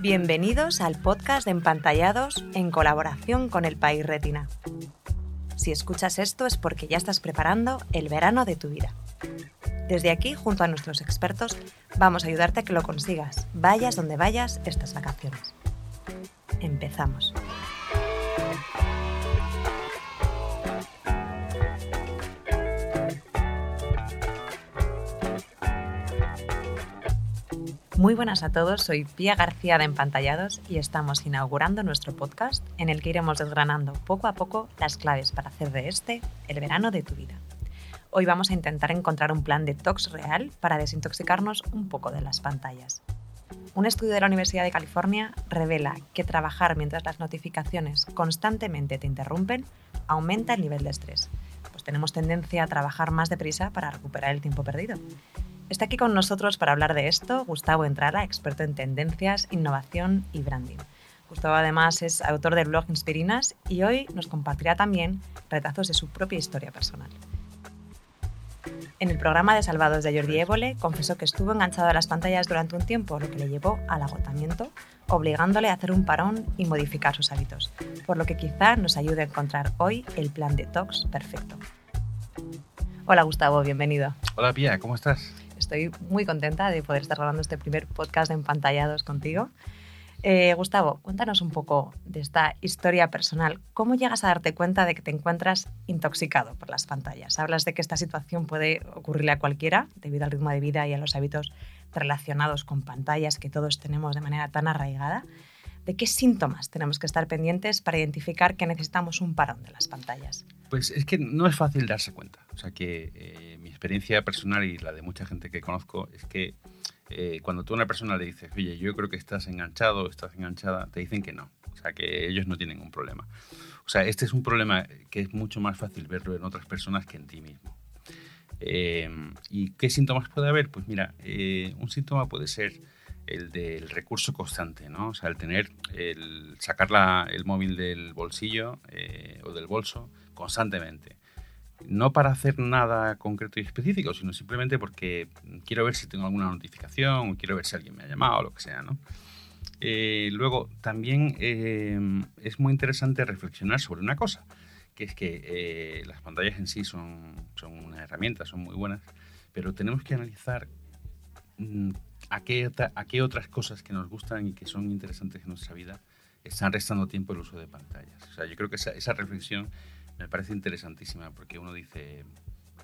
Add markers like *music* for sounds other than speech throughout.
Bienvenidos al podcast de Empantallados en colaboración con el País Retina. Si escuchas esto es porque ya estás preparando el verano de tu vida. Desde aquí, junto a nuestros expertos, vamos a ayudarte a que lo consigas, vayas donde vayas estas vacaciones. Empezamos. Muy buenas a todos, soy Pía García de Empantallados y estamos inaugurando nuestro podcast en el que iremos desgranando poco a poco las claves para hacer de este el verano de tu vida. Hoy vamos a intentar encontrar un plan de detox real para desintoxicarnos un poco de las pantallas. Un estudio de la Universidad de California revela que trabajar mientras las notificaciones constantemente te interrumpen aumenta el nivel de estrés, pues tenemos tendencia a trabajar más deprisa para recuperar el tiempo perdido. Está aquí con nosotros para hablar de esto Gustavo Entrara, experto en tendencias, innovación y branding. Gustavo además es autor del blog Inspirinas y hoy nos compartirá también retazos de su propia historia personal. En el programa de Salvados de Jordi Évole confesó que estuvo enganchado a las pantallas durante un tiempo, lo que le llevó al agotamiento, obligándole a hacer un parón y modificar sus hábitos, por lo que quizá nos ayude a encontrar hoy el plan detox perfecto. Hola Gustavo, bienvenido. Hola Pía, ¿cómo estás? Estoy muy contenta de poder estar grabando este primer podcast de Empantallados contigo. Eh, Gustavo, cuéntanos un poco de esta historia personal. ¿Cómo llegas a darte cuenta de que te encuentras intoxicado por las pantallas? Hablas de que esta situación puede ocurrirle a cualquiera debido al ritmo de vida y a los hábitos relacionados con pantallas que todos tenemos de manera tan arraigada. ¿De qué síntomas tenemos que estar pendientes para identificar que necesitamos un parón de las pantallas? Pues es que no es fácil darse cuenta. O sea que eh, mi experiencia personal y la de mucha gente que conozco es que eh, cuando tú a una persona le dices, oye, yo creo que estás enganchado, estás enganchada, te dicen que no. O sea que ellos no tienen un problema. O sea, este es un problema que es mucho más fácil verlo en otras personas que en ti mismo. Eh, ¿Y qué síntomas puede haber? Pues mira, un síntoma puede ser el del recurso constante, ¿no? O sea, el tener, el sacar la, el móvil del bolsillo o del bolso constantemente. No para hacer nada concreto y específico, sino simplemente porque quiero ver si tengo alguna notificación o quiero ver si alguien me ha llamado o lo que sea, ¿no? Eh, luego, también eh, es muy interesante reflexionar sobre una cosa, que es que eh, las pantallas en sí son, son una herramienta, son muy buenas, pero tenemos que analizar mm, a, qué, a qué otras cosas que nos gustan y que son interesantes en nuestra vida están restando tiempo el uso de pantallas. O sea, yo creo que esa, esa reflexión me parece interesantísima porque uno dice,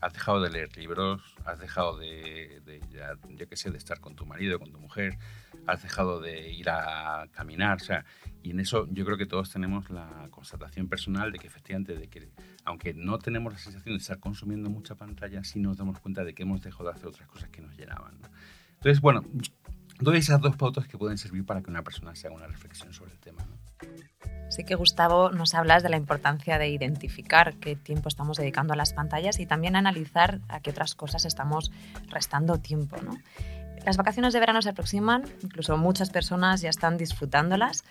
has dejado de leer libros, has dejado de, ya, que sé, de estar con tu marido, con tu mujer, has dejado de ir a caminar, o sea, y en eso yo creo que todos tenemos la constatación personal de que efectivamente, de que aunque no tenemos la sensación de estar consumiendo mucha pantalla, sí nos damos cuenta de que hemos dejado de hacer otras cosas que nos llenaban. Entonces, bueno, doy esas dos pautas que pueden servir para que una persona se haga una reflexión sobre el tema. Sí que Gustavo nos hablas de la importancia de identificar qué tiempo estamos dedicando a las pantallas y también analizar a qué otras cosas estamos restando tiempo. ¿no? Las vacaciones de verano se aproximan, incluso muchas personas ya están disfrutándolas.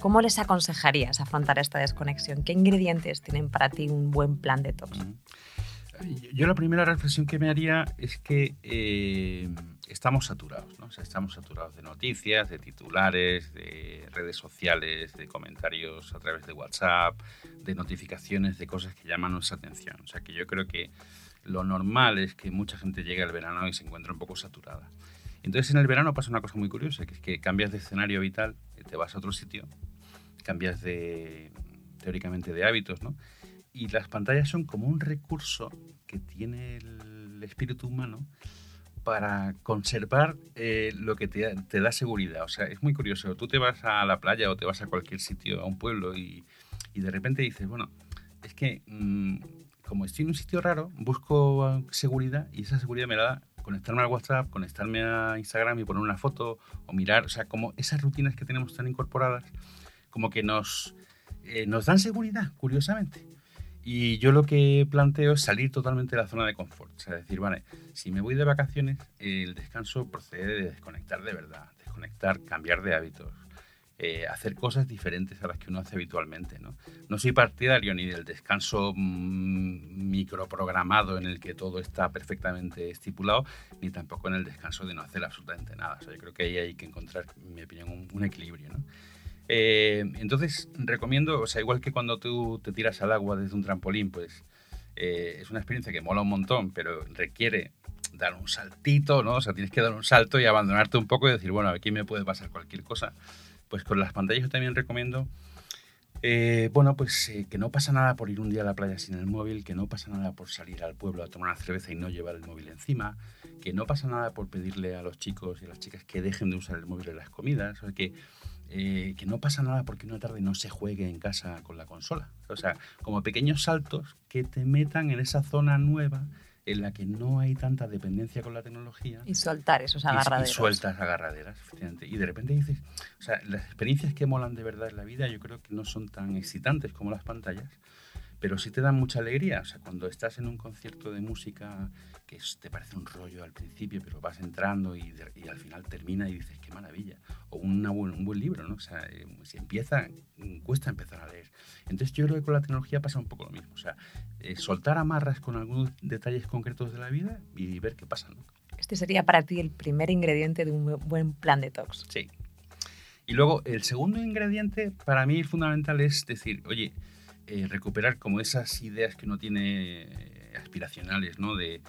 ¿Cómo les aconsejarías afrontar esta desconexión? ¿Qué ingredientes tienen para ti un buen plan de detox? Yo la primera reflexión que me haría es que eh, estamos saturados, ¿no? O sea, estamos saturados de noticias, de titulares, de redes sociales, de comentarios a través de WhatsApp, de notificaciones de cosas que llaman nuestra atención. O sea, que yo creo que lo normal es que mucha gente llegue al verano y se encuentre un poco saturada. Entonces, en el verano pasa una cosa muy curiosa, que es que cambias de escenario vital, te vas a otro sitio, cambias de, teóricamente, de hábitos, ¿no? Y las pantallas son como un recurso que tiene el espíritu humano para conservar eh, lo que te, da seguridad. O sea, es muy curioso. Tú te vas a la playa o te vas a cualquier sitio, a un pueblo, y, de repente dices, bueno, es que mm, como estoy en un sitio raro, busco seguridad y esa seguridad me la da conectarme al WhatsApp, conectarme a Instagram y poner una foto o mirar. O sea, como esas rutinas que tenemos tan incorporadas, como que nos, eh, nos dan seguridad, curiosamente. Y yo lo que planteo es salir totalmente de la zona de confort. O sea, decir, vale, si me voy de vacaciones, el descanso procede de desconectar de verdad, desconectar, cambiar de hábitos, eh, hacer cosas diferentes a las que uno hace habitualmente. No, no soy partidario ni del descanso mm, microprogramado en el que todo está perfectamente estipulado, ni tampoco en el descanso de no hacer absolutamente nada. yo creo que ahí hay que encontrar, en mi opinión, un, equilibrio. ¿no? Eh, entonces, recomiendo, o sea, igual que cuando tú te tiras al agua desde un trampolín, pues eh, es una experiencia que mola un montón, pero requiere dar un saltito, ¿no? O sea, tienes que dar un salto y abandonarte un poco y decir, bueno, aquí me puede pasar cualquier cosa pues con las pantallas yo también recomiendo, eh, bueno, pues eh, que no pasa nada por ir un día a la playa sin el móvil, que no pasa nada por salir al pueblo a tomar una cerveza y no llevar el móvil encima, que no pasa nada por pedirle a los chicos y a las chicas que dejen de usar el móvil en las comidas, o que, eh, que no pasa nada porque una tarde no se juegue en casa con la consola. O sea, como pequeños saltos que te metan en esa zona nueva en la que no hay tanta dependencia con la tecnología. Y soltar esos agarraderas. Y, sueltas agarraderas, efectivamente. Y de repente dices, o sea, las experiencias que molan de verdad en la vida yo creo que no son tan excitantes como las pantallas, pero sí te dan mucha alegría. O sea, cuando estás en un concierto de música que te parece un rollo al principio, pero vas entrando y, y al final termina y dices, qué maravilla. O una un buen libro, ¿no? O sea, eh, si empieza, cuesta empezar a leer. Entonces yo creo que con la tecnología pasa un poco lo mismo. O sea, eh, soltar amarras con algunos detalles concretos de la vida y ver qué pasa, ¿no? Este sería para ti el primer ingrediente de un buen plan de detox. Sí. Y luego, el segundo ingrediente para mí fundamental es decir, oye, eh, recuperar como esas ideas que uno tiene aspiracionales, ¿no? De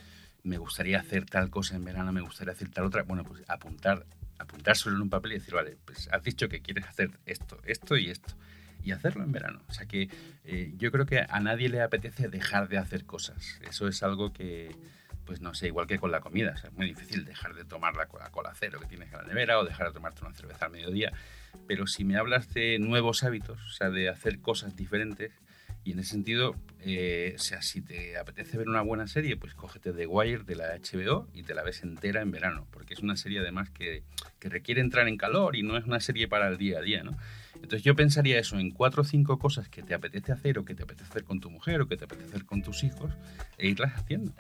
me gustaría hacer tal cosa en verano, me gustaría hacer tal otra. Bueno, pues apuntar, apuntárselo en un papel y decir, vale, pues has dicho que quieres hacer esto, esto y esto. Y hacerlo en verano. O sea que eh, yo creo que a nadie le apetece dejar de hacer cosas. Eso es algo que, pues no sé, igual que con la comida. es muy difícil dejar de tomar la Coca-Cola cero que tienes en la nevera o dejar de tomarte una cerveza al mediodía. Pero si me hablas de nuevos hábitos, o sea, de hacer cosas diferentes, y en ese sentido, eh, o sea, si te apetece ver una buena serie, pues cógete The Wire de la HBO y te la ves entera en verano, porque es una serie además que, que requiere entrar en calor y no es una serie para el día a día, ¿no? Entonces yo pensaría eso en cuatro o cinco cosas que te apetece hacer o que te apetece hacer con tu mujer o que te apetece hacer con tus hijos e irlas haciendo.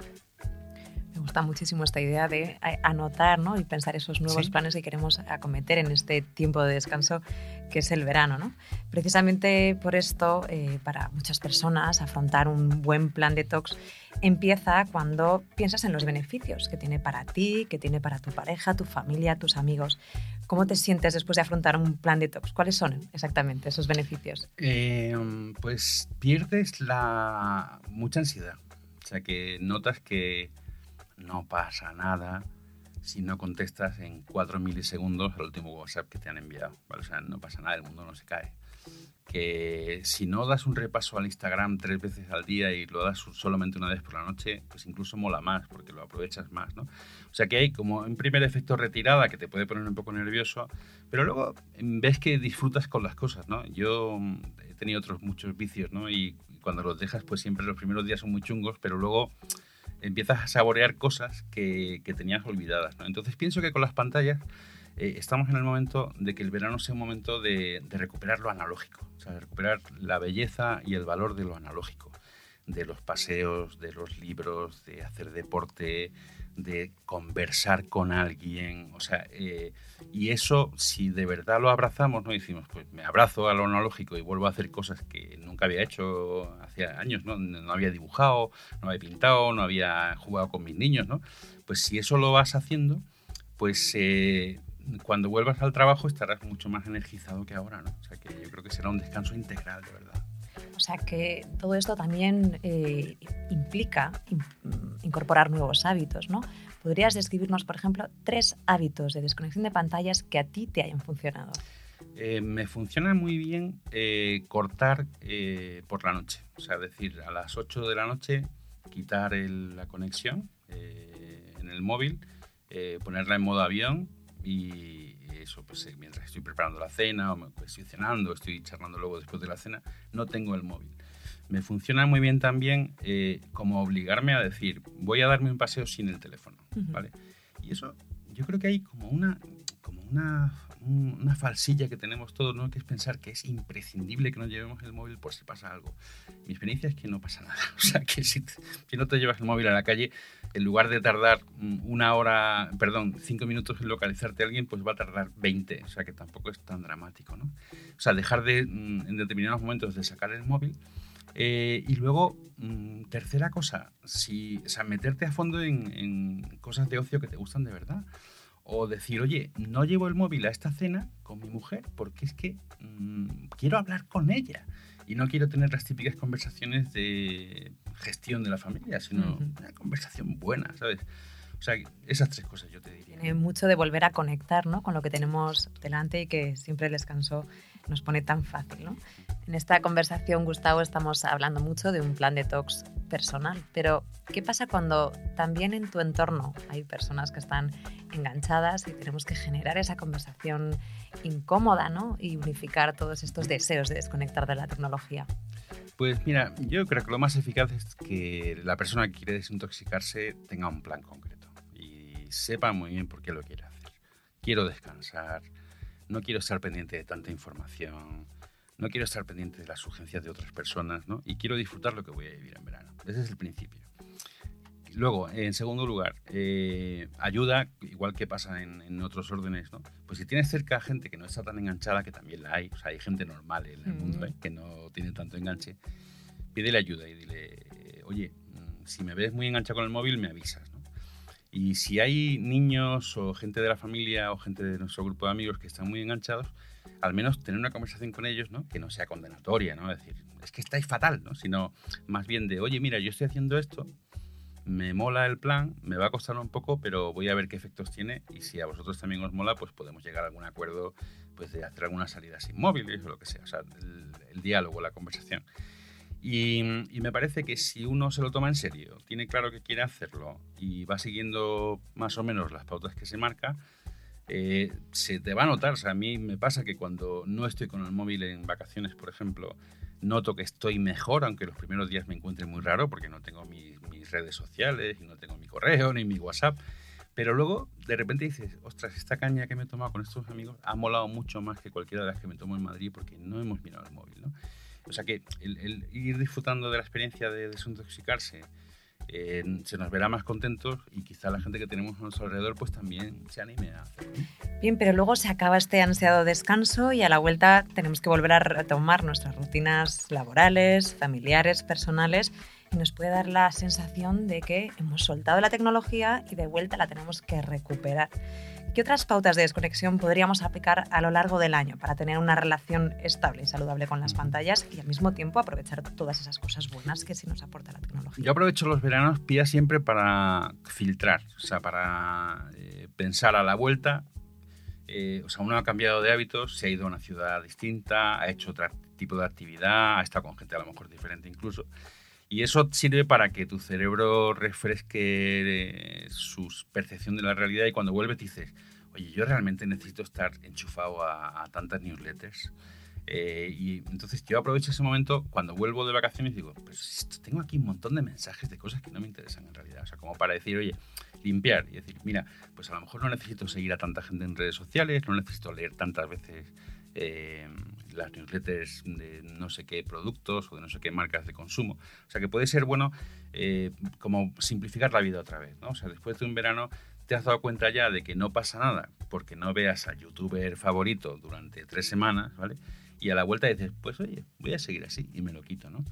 Me gusta muchísimo esta idea de anotar ¿no? y pensar esos nuevos planes que queremos acometer en este tiempo de descanso que es el verano. ¿no? Precisamente por esto, eh, para muchas personas, afrontar un buen plan de detox empieza cuando piensas en los beneficios que tiene para ti, que tiene para tu pareja, tu familia, tus amigos. ¿Cómo te sientes después de afrontar un plan de detox? ¿Cuáles son exactamente esos beneficios? Eh, pues pierdes la mucha ansiedad. O sea, que notas que no pasa nada si no contestas en 4 milisegundos al último WhatsApp que te han enviado. O sea, no pasa nada, el mundo no se cae. Que si no das un repaso al Instagram tres veces al día y lo das solamente una vez por la noche, pues incluso mola más porque lo aprovechas más, ¿no? O sea que hay como un primer efecto retirada que te puede poner un poco nervioso, pero luego ves que disfrutas con las cosas, ¿no? Yo mm, he tenido otros muchos vicios, ¿no? Y cuando los dejas, pues siempre los primeros días son muy chungos, pero luego empiezas a saborear cosas que, tenías olvidadas. Entonces pienso que con las pantallas eh, estamos en el momento de que el verano sea un momento de, recuperar lo analógico, o sea, recuperar la belleza y el valor de lo analógico, de los paseos, de los libros, de hacer deporte, de conversar con alguien, o sea, eh, y eso, si de verdad lo abrazamos, no decimos, pues me abrazo a lo analógico y vuelvo a hacer cosas que nunca había hecho años, ¿no? No había dibujado, no había pintado, no había jugado con mis niños, ¿no? Pues si eso lo vas haciendo, pues eh, cuando vuelvas al trabajo estarás mucho más energizado que ahora, ¿no? O sea que yo creo que será un descanso integral, de verdad. O sea que todo esto también eh, implica incorporar nuevos hábitos, ¿no? ¿Podrías describirnos, por ejemplo, tres hábitos de desconexión de pantallas que a ti te hayan funcionado? Eh, me funciona muy bien eh, cortar por la noche. O sea, decir, a las 8 de la noche quitar la conexión en el móvil, ponerla en modo avión y eso, pues eh, mientras estoy preparando la cena o me, pues, estoy cenando, estoy charlando luego después de la cena, no tengo el móvil. Me funciona muy bien también eh, como obligarme a decir, voy a darme un paseo sin el teléfono, ¿vale? Y eso, yo creo que hay como una, como una, una falsilla que tenemos todos, ¿no? que es pensar que es imprescindible que nos llevemos el móvil por si pasa algo. Mi experiencia es que no pasa nada. *laughs* O sea, que si, si no te llevas el móvil a la calle, en lugar de tardar una hora, perdón, cinco minutos en localizarte a alguien, pues va a tardar 20. O sea, que tampoco es tan dramático. ¿no? O sea, dejar de, mm, en determinados momentos de sacar el móvil. Eh, y luego, mm, tercera cosa, si, o sea, meterte a fondo en, en cosas de ocio que te gustan de verdad o decir, oye, no llevo el móvil a esta cena con mi mujer porque es que mmm, quiero hablar con ella y no quiero tener las típicas conversaciones de gestión de la familia, sino uh -huh. una conversación buena, ¿sabes? O sea, esas tres cosas yo te diría. Tiene mucho de volver a conectar ¿no? con lo que tenemos delante y que siempre el descanso nos pone tan fácil. ¿no? En esta conversación, Gustavo, estamos hablando mucho de un plan de detox personal, pero ¿qué pasa cuando también en tu entorno hay personas que están enganchadas y tenemos que generar esa conversación incómoda ¿no? y unificar todos estos deseos de desconectar de la tecnología? Pues mira, yo creo que lo más eficaz es que la persona que quiere desintoxicarse tenga un plan concreto sepa muy bien por qué lo quiere hacer. Quiero descansar, no quiero estar pendiente de tanta información, no quiero estar pendiente de las urgencias de otras personas, ¿no? Y quiero disfrutar lo que voy a vivir en verano. Ese es el principio. Luego, en segundo lugar, eh, ayuda, igual que pasa en, en, otros órdenes, ¿no? Pues si tienes cerca gente que no está tan enganchada, que también la hay, o sea, hay gente normal en el mm. mundo ¿eh? que no tiene tanto enganche, pídele ayuda y dile, oye, mm, si me ves muy enganchado con el móvil, me avisas. Y si hay niños o gente de la familia o gente de nuestro grupo de amigos que están muy enganchados, al menos tener una conversación con ellos, ¿no? Que no sea condenatoria, ¿no? Es decir, es que estáis fatal, ¿no? Sino más bien de, oye, mira, yo estoy haciendo esto, me mola el plan, me va a costar un poco, pero voy a ver qué efectos tiene y si a vosotros también os mola, pues podemos llegar a algún acuerdo pues de hacer algunas salidas sin móviles o lo que sea, o sea, el diálogo, la conversación. Y, y, me parece que si uno se lo toma en serio, tiene claro que quiere hacerlo y va siguiendo más o menos las pautas que se marca, eh, se te va a notar. O sea, a mí me pasa que cuando no estoy con el móvil en vacaciones, por ejemplo, noto que estoy mejor, aunque los primeros días me encuentre muy raro porque no tengo mis, mis redes sociales y no tengo mi correo ni mi WhatsApp. Pero luego de repente dices, ostras, esta caña que me he tomado con estos amigos ha molado mucho más que cualquiera de las que me tomo en Madrid porque no hemos mirado el móvil, ¿no? O sea que el, el ir disfrutando de la experiencia de desintoxicarse eh, se nos verá más contentos y quizá la gente que tenemos a nuestro alrededor pues también se anime a hacerlo. Bien, pero luego se acaba este ansiado descanso y a la vuelta tenemos que volver a retomar nuestras rutinas laborales, familiares, personales y nos puede dar la sensación de que hemos soltado la tecnología y de vuelta la tenemos que recuperar. ¿Qué otras pautas de desconexión podríamos aplicar a lo largo del año para tener una relación estable y saludable con las pantallas y al mismo tiempo aprovechar todas esas cosas buenas que sí nos aporta la tecnología? Yo aprovecho los veranos, pía siempre para filtrar, o sea, para eh, pensar a la vuelta. Eh, o sea, uno ha cambiado de hábitos, se ha ido a una ciudad distinta, ha hecho otro tipo de actividad, ha estado con gente a lo mejor diferente incluso. Y eso sirve para que tu cerebro refresque eh, su percepción de la realidad y cuando vuelves dices, oye, yo realmente necesito estar enchufado a, a tantas newsletters. Eh, y entonces yo aprovecho ese momento cuando vuelvo de vacaciones y digo, pues tengo aquí un montón de mensajes de cosas que no me interesan en realidad. O sea, como para decir, oye, limpiar y decir, mira, pues a lo mejor no necesito seguir a tanta gente en redes sociales, no necesito leer tantas veces eh, las newsletters de no sé qué productos o de no sé qué marcas de consumo. O sea que puede ser bueno eh, como simplificar la vida otra vez. ¿no? O sea, después de un verano te has dado cuenta ya de que no pasa nada porque no veas al youtuber favorito durante tres semanas, ¿vale? Y a la vuelta dices, pues oye, voy a seguir así y me lo quito, ¿no?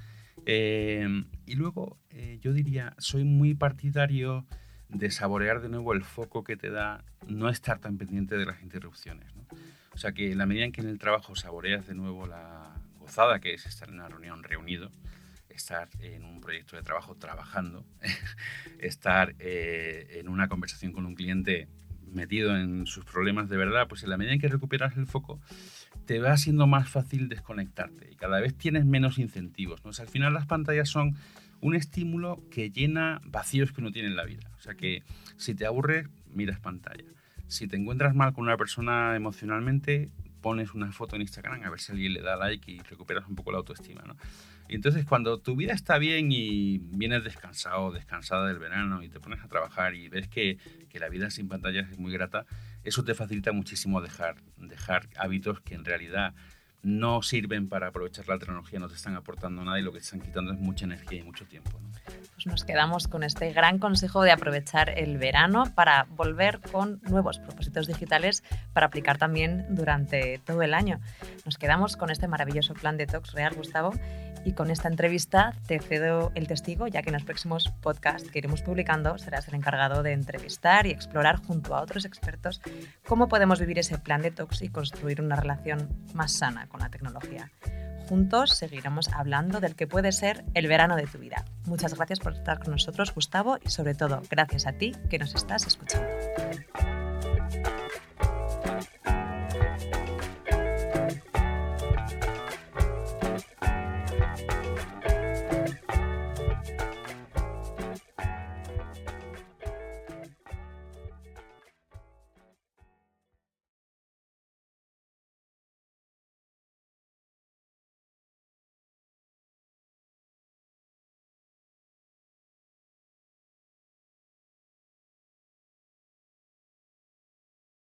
Eh, y luego yo diría, soy muy partidario de saborear de nuevo el foco que te da no estar tan pendiente de las interrupciones, ¿no? O sea que en la medida en que en el trabajo saboreas de nuevo la gozada que es estar en una reunión reunido, estar en un proyecto de trabajo trabajando, *laughs* estar eh, en una conversación con un cliente metido en sus problemas de verdad, pues en la medida en que recuperas el foco, te va siendo más fácil desconectarte y cada vez tienes menos incentivos. ¿no? O sea, al final las pantallas son un estímulo que llena vacíos que uno tiene en la vida. O sea que si te aburres, miras pantalla. Si te encuentras mal con una persona emocionalmente, pones una foto en Instagram a ver si alguien le da like y recuperas un poco la autoestima, ¿no? Y entonces cuando tu vida está bien y vienes descansado, descansada del verano y te pones a trabajar y ves que, que la vida sin pantallas es muy grata, eso te facilita muchísimo dejar, dejar hábitos que en realidad no sirven para aprovechar la tecnología, no te están aportando nada y lo que te están quitando es mucha energía y mucho tiempo. Pues nos quedamos con este gran consejo de aprovechar el verano para volver con nuevos propósitos digitales para aplicar también durante todo el año. Nos quedamos con este maravilloso plan de Tox Real, Gustavo, y con esta entrevista te cedo el testigo, ya que en los próximos podcasts que iremos publicando serás el encargado de entrevistar y explorar junto a otros expertos cómo podemos vivir ese plan de Tox y construir una relación más sana con la tecnología. Juntos seguiremos hablando del que puede ser el verano de tu vida. Muchas gracias por estar con nosotros, Gustavo, y sobre todo, gracias a ti que nos estás escuchando.